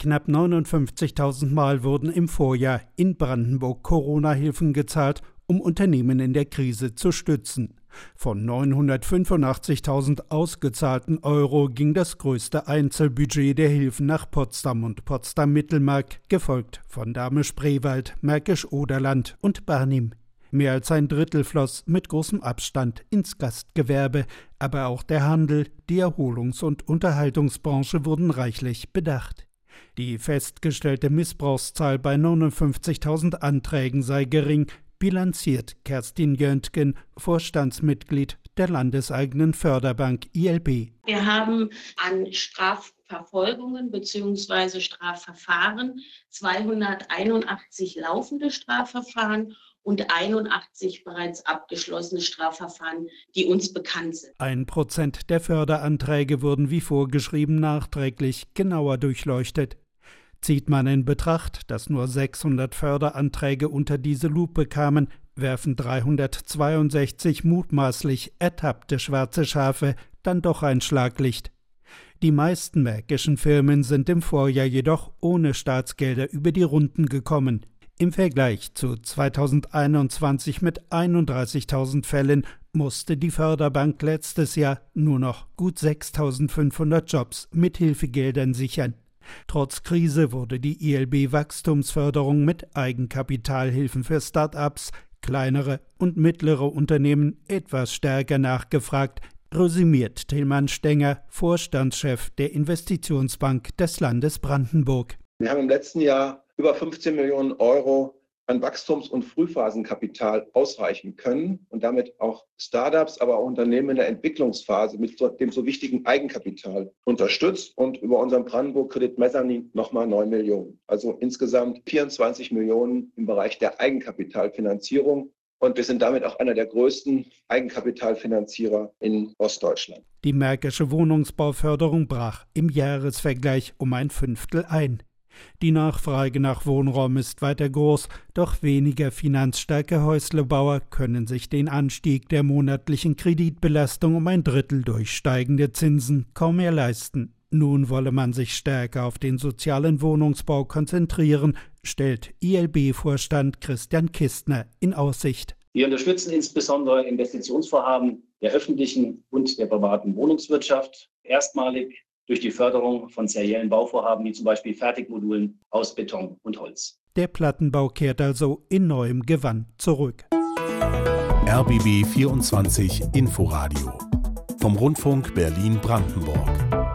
Knapp 59.000 Mal wurden im Vorjahr in Brandenburg Corona-Hilfen gezahlt, um Unternehmen in der Krise zu stützen. Von 985.000 ausgezahlten Euro ging das größte Einzelbudget der Hilfen nach Potsdam und Potsdam-Mittelmark, gefolgt von Dahme-Spreewald, Märkisch-Oderland und Barnim. Mehr als ein Drittel floss mit großem Abstand ins Gastgewerbe, aber auch der Handel, die Erholungs- und Unterhaltungsbranche wurden reichlich bedacht. Die festgestellte Missbrauchszahl bei 59.000 Anträgen sei gering, bilanziert Kerstin Jöntgen, Vorstandsmitglied der landeseigenen Förderbank ILB. Wir haben an Strafverfolgungen bzw. Strafverfahren 281 laufende Strafverfahren und 81 bereits abgeschlossene Strafverfahren, die uns bekannt sind. Ein Prozent der Förderanträge wurden wie vorgeschrieben nachträglich genauer durchleuchtet. Zieht man in Betracht, dass nur 600 Förderanträge unter diese Lupe kamen, werfen 362 mutmaßlich ertappte schwarze Schafe dann doch ein Schlaglicht. Die meisten märkischen Firmen sind im Vorjahr jedoch ohne Staatsgelder über die Runden gekommen. Im Vergleich zu 2021 mit 31.000 Fällen musste die Förderbank letztes Jahr nur noch gut 6.500 Jobs mit Hilfegeldern sichern. Trotz Krise wurde die ILB Wachstumsförderung mit Eigenkapitalhilfen für Start-ups, kleinere und mittlere Unternehmen etwas stärker nachgefragt, resümiert Tilman Stenger, Vorstandschef der Investitionsbank des Landes Brandenburg. Wir haben im letzten Jahr über 15 Millionen Euro an Wachstums- und Frühphasenkapital ausreichen können und damit auch Startups, aber auch Unternehmen in der Entwicklungsphase mit dem so wichtigen Eigenkapital unterstützt und über unseren Brandenburg Kredit Mezzanin nochmal 9 Millionen. Also insgesamt 24 Millionen im Bereich der Eigenkapitalfinanzierung. Und wir sind damit auch einer der größten Eigenkapitalfinanzierer in Ostdeutschland. Die Märkische Wohnungsbauförderung brach im Jahresvergleich um ein Fünftel ein. Die Nachfrage nach Wohnraum ist weiter groß, doch weniger finanzstarke Häuslebauer können sich den Anstieg der monatlichen Kreditbelastung um ein Drittel durch steigende Zinsen kaum mehr leisten. Nun wolle man sich stärker auf den sozialen Wohnungsbau konzentrieren, stellt ILB-Vorstand Christian Kistner in Aussicht. Wir unterstützen insbesondere Investitionsvorhaben der öffentlichen und der privaten Wohnungswirtschaft. Erstmalig durch die Förderung von seriellen Bauvorhaben wie zum Beispiel Fertigmodulen aus Beton und Holz. Der Plattenbau kehrt also in neuem Gewand zurück. RBB 24 Inforadio vom Rundfunk Berlin-Brandenburg.